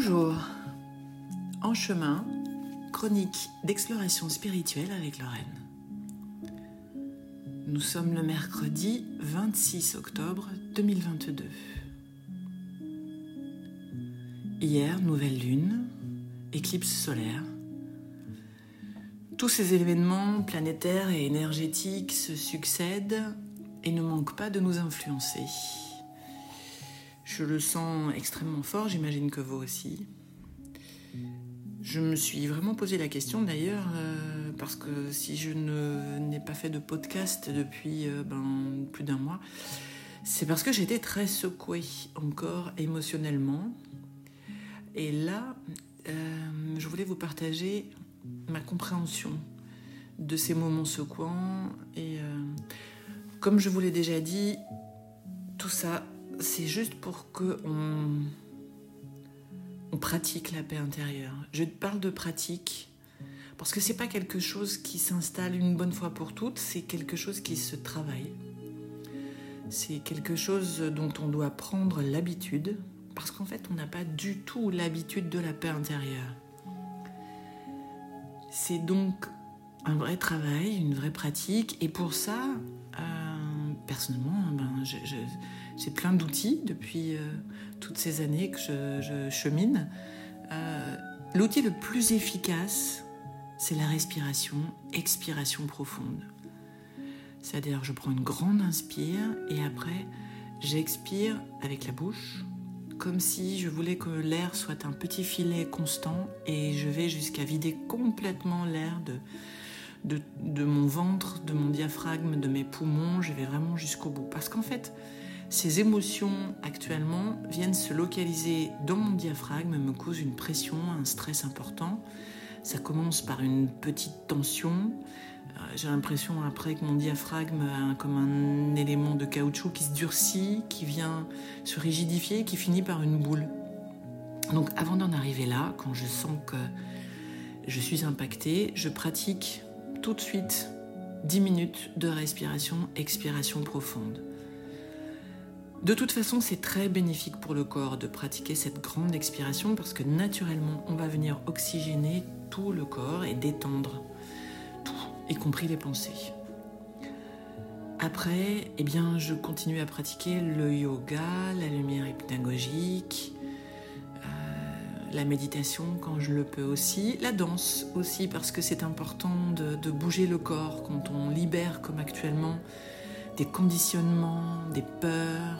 Bonjour. En chemin, chronique d'exploration spirituelle avec Lorraine. Nous sommes le mercredi 26 octobre 2022. Hier, nouvelle lune, éclipse solaire. Tous ces événements planétaires et énergétiques se succèdent et ne manquent pas de nous influencer. Je le sens extrêmement fort, j'imagine que vous aussi. Je me suis vraiment posé la question d'ailleurs, euh, parce que si je n'ai pas fait de podcast depuis euh, ben, plus d'un mois, c'est parce que j'étais très secouée encore émotionnellement. Et là, euh, je voulais vous partager ma compréhension de ces moments secouants. Et comme je vous l'ai déjà dit, tout ça c'est juste pour que on, pratique la paix intérieure. Je parle de pratique parce que c'est pas quelque chose qui s'installe une bonne fois pour toutes, c'est quelque chose qui se travaille. C'est quelque chose dont on doit prendre l'habitude parce qu'en fait, on n'a pas du tout l'habitude de la paix intérieure. C'est donc un vrai travail, une vraie pratique et pour ça, personnellement, ben, j'ai plein d'outils depuis euh, toutes ces années que je, chemine. Euh, l'outil le plus efficace, c'est la respiration, expiration profonde. C'est-à-dire, je prends une grande inspire et après, j'expire avec la bouche, comme si je voulais que l'air soit un petit filet constant et je vais jusqu'à vider complètement l'air de, de, mon ventre, de mon diaphragme, de mes poumons, je vais vraiment jusqu'au bout. Parce qu'en fait, ces émotions actuellement viennent se localiser dans mon diaphragme, me causent une pression, un stress important. Ça commence par une petite tension. Euh, j'ai l'impression après que mon diaphragme a comme un élément de caoutchouc qui se durcit, qui vient se rigidifier, qui finit par une boule. Donc avant d'en arriver là, quand je sens que je suis impactée, je pratique tout de suite 10 minutes de respiration, expiration profonde. De toute façon, c'est très bénéfique pour le corps de pratiquer cette grande expiration parce que naturellement, on va venir oxygéner tout le corps et détendre tout, y compris les pensées. Après, eh bien, je continue à pratiquer le yoga, la lumière hypnagogique, la méditation quand je le peux aussi, la danse aussi parce que c'est important de, bouger le corps quand on libère comme actuellement des conditionnements, des peurs.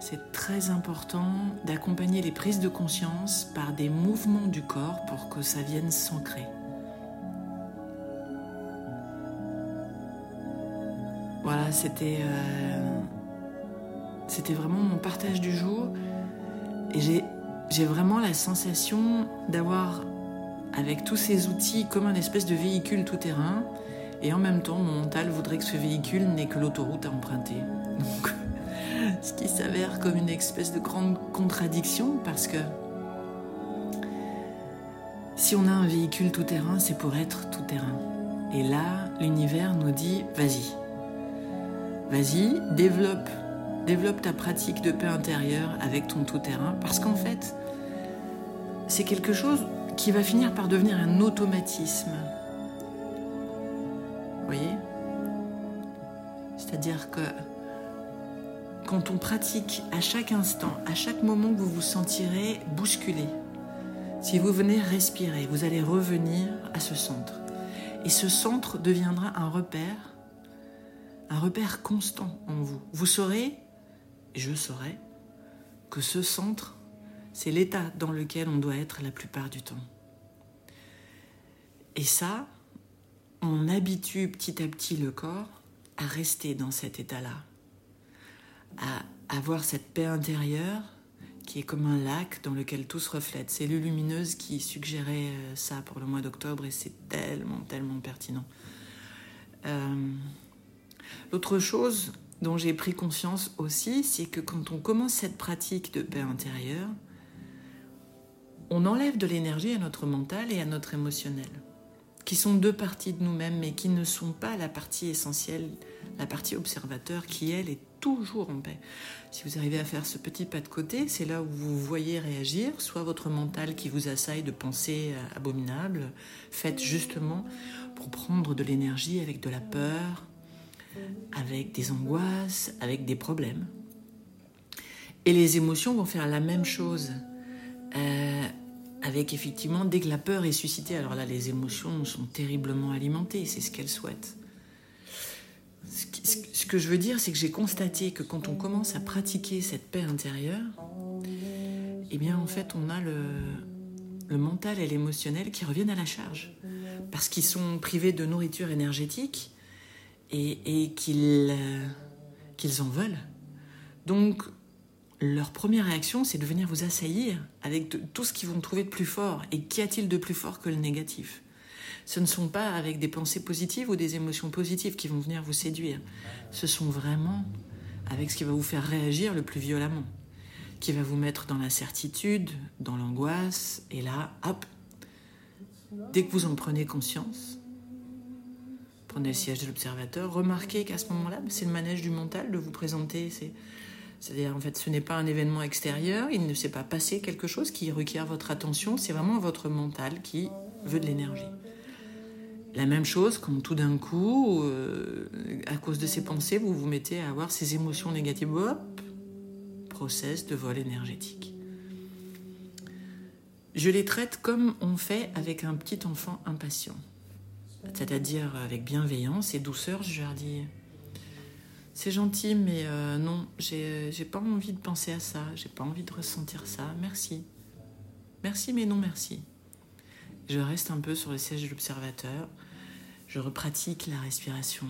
C'est très important d'accompagner les prises de conscience par des mouvements du corps pour que ça vienne s'ancrer. Voilà, c'était euh, c'était vraiment mon partage du jour et j'ai j'ai vraiment la sensation d'avoir, avec tous ces outils, comme un espèce de véhicule tout-terrain. Et en même temps, mon mental voudrait que ce véhicule n'ait que l'autoroute à emprunter. Donc, ce qui s'avère comme une espèce de grande contradiction parce que si on a un véhicule tout-terrain, c'est pour être tout-terrain. Et là, l'univers nous dit, vas-y, vas-y, développe, développe ta pratique de paix intérieure avec ton tout-terrain, parce qu'en fait, c'est quelque chose qui va finir par devenir un automatisme. Vous voyez? C'est-à-dire que quand on pratique à chaque instant, à chaque moment vous vous sentirez bousculé, si vous venez respirer, vous allez revenir à ce centre. Et ce centre deviendra un repère, un repère constant en vous. Vous saurez, je saurai, que ce centre c'est l'état dans lequel on doit être la plupart du temps. Et ça, on habitue petit à petit le corps à rester dans cet état-là, à avoir cette paix intérieure qui est comme un lac dans lequel tout se reflète. C'est le lumineuse qui suggérait euh, ça pour le mois d'octobre et c'est tellement, tellement pertinent. Euh, l'autre chose dont j'ai pris conscience aussi, c'est que quand on commence cette pratique de paix intérieure, on enlève de l'énergie à notre mental et à notre émotionnel, qui sont deux parties de nous-mêmes, mais qui ne sont pas la partie essentielle, la partie observateur, qui, elle, est toujours en paix. Si vous arrivez à faire ce petit pas de côté, c'est là où vous voyez réagir, soit votre mental qui vous assaille de pensées abominables, faites justement pour prendre de l'énergie avec de la peur, avec des angoisses, avec des problèmes. Et les émotions vont faire la même chose. Euh, avec effectivement, dès que la peur est suscitée, alors là, les émotions sont terriblement alimentées, c'est ce qu'elles souhaitent. Ce que je veux dire, c'est que j'ai constaté que quand on commence à pratiquer cette paix intérieure, eh bien, en fait, on a le, mental et l'émotionnel qui reviennent à la charge. Parce qu'ils sont privés de nourriture énergétique et, et qu'ils euh, qu'ils en veulent. Donc, leur première réaction, c'est de venir vous assaillir avec tout ce qu'ils vont trouver de plus fort. Et qu'y a-t-il de plus fort que le négatif? Ce ne sont pas avec des pensées positives ou des émotions positives qui vont venir vous séduire. Ce sont vraiment avec ce qui va vous faire réagir le plus violemment, qui va vous mettre dans l'incertitude, dans l'angoisse. Et là, hop, dès que vous en prenez conscience, prenez le siège de l'observateur, remarquez qu'à ce moment-là, c'est le manège du mental de vous présenter. C'est-à-dire, en fait, ce n'est pas un événement extérieur, il ne s'est pas passé quelque chose qui requiert votre attention, c'est vraiment votre mental qui veut de l'énergie. La même chose quand tout d'un coup, euh, à cause de ces pensées, vous vous mettez à avoir ces émotions négatives, hop, process de vol énergétique. Je les traite comme on fait avec un petit enfant impatient, c'est-à-dire avec bienveillance et douceur, je leur dis c'est gentil, mais euh, non, j'ai pas envie de penser à ça, j'ai pas envie de ressentir ça. Merci. Merci, mais non merci. Je reste un peu sur le siège de l'observateur, je repratique la respiration,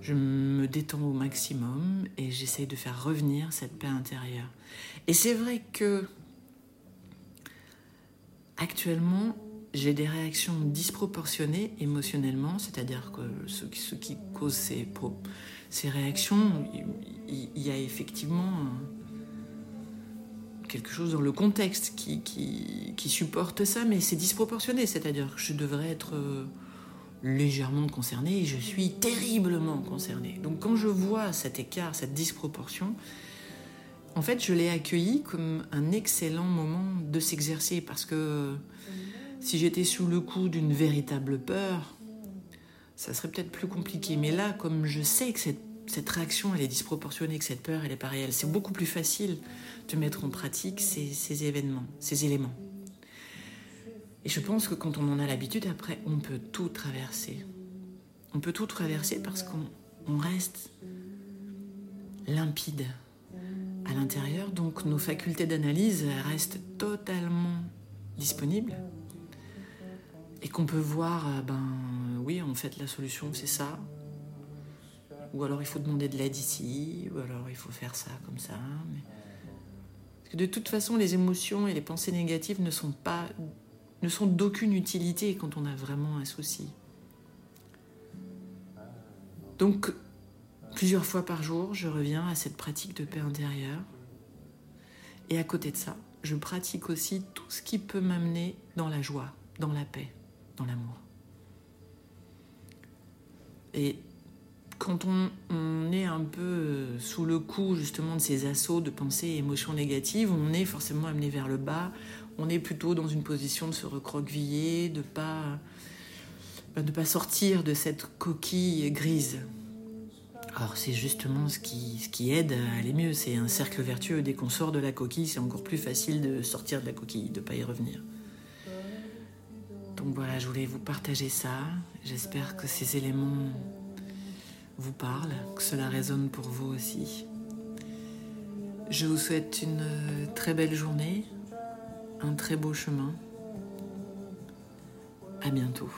je me détends au maximum et j'essaye de faire revenir cette paix intérieure. Et c'est vrai que actuellement, j'ai des réactions disproportionnées émotionnellement, c'est-à-dire que ce, qui cause ces, réactions, il, y a effectivement quelque chose dans le contexte qui, supporte ça, mais c'est disproportionné, c'est-à-dire que je devrais être euh, légèrement concernée et je suis terriblement concernée. Donc quand je vois cet écart, cette disproportion, en fait, je l'ai accueilli comme un excellent moment de s'exercer parce que si j'étais sous le coup d'une véritable peur, ça serait peut-être plus compliqué. Mais là, comme je sais que cette, réaction, elle est disproportionnée, que cette peur, elle est pas réelle, c'est beaucoup plus facile de mettre en pratique ces, événements, ces éléments. Et je pense que quand on en a l'habitude, après, on peut tout traverser. On peut tout traverser parce qu'on reste limpide à l'intérieur, donc nos facultés d'analyse restent totalement disponibles et qu'on peut voir, euh, ben oui, en fait, la solution, c'est ça. Ou alors il faut demander de l'aide ici, ou alors il faut faire ça comme ça. Parce que de toute façon, les émotions et les pensées négatives ne sont pas, ne sont d'aucune utilité quand on a vraiment un souci. Donc, plusieurs fois par jour, je reviens à cette pratique de paix intérieure. Et à côté de ça, je pratique aussi tout ce qui peut m'amener dans la joie, dans la paix dans l'amour. Et quand on, est un peu sous le coup justement de ces assauts de pensées et émotions négatives, on est forcément amené vers le bas, on est plutôt dans une position de se recroqueviller, de pas bah, de pas sortir de cette coquille grise. Alors c'est justement ce qui, ce qui aide à aller mieux, c'est un cercle vertueux. Dès qu'on sort de la coquille, c'est encore plus facile de sortir de la coquille, de ne pas y revenir. Donc voilà, je voulais vous partager ça. J'espère que ces éléments vous parlent, que cela résonne pour vous aussi. Je vous souhaite une très belle journée, un très beau chemin. À bientôt.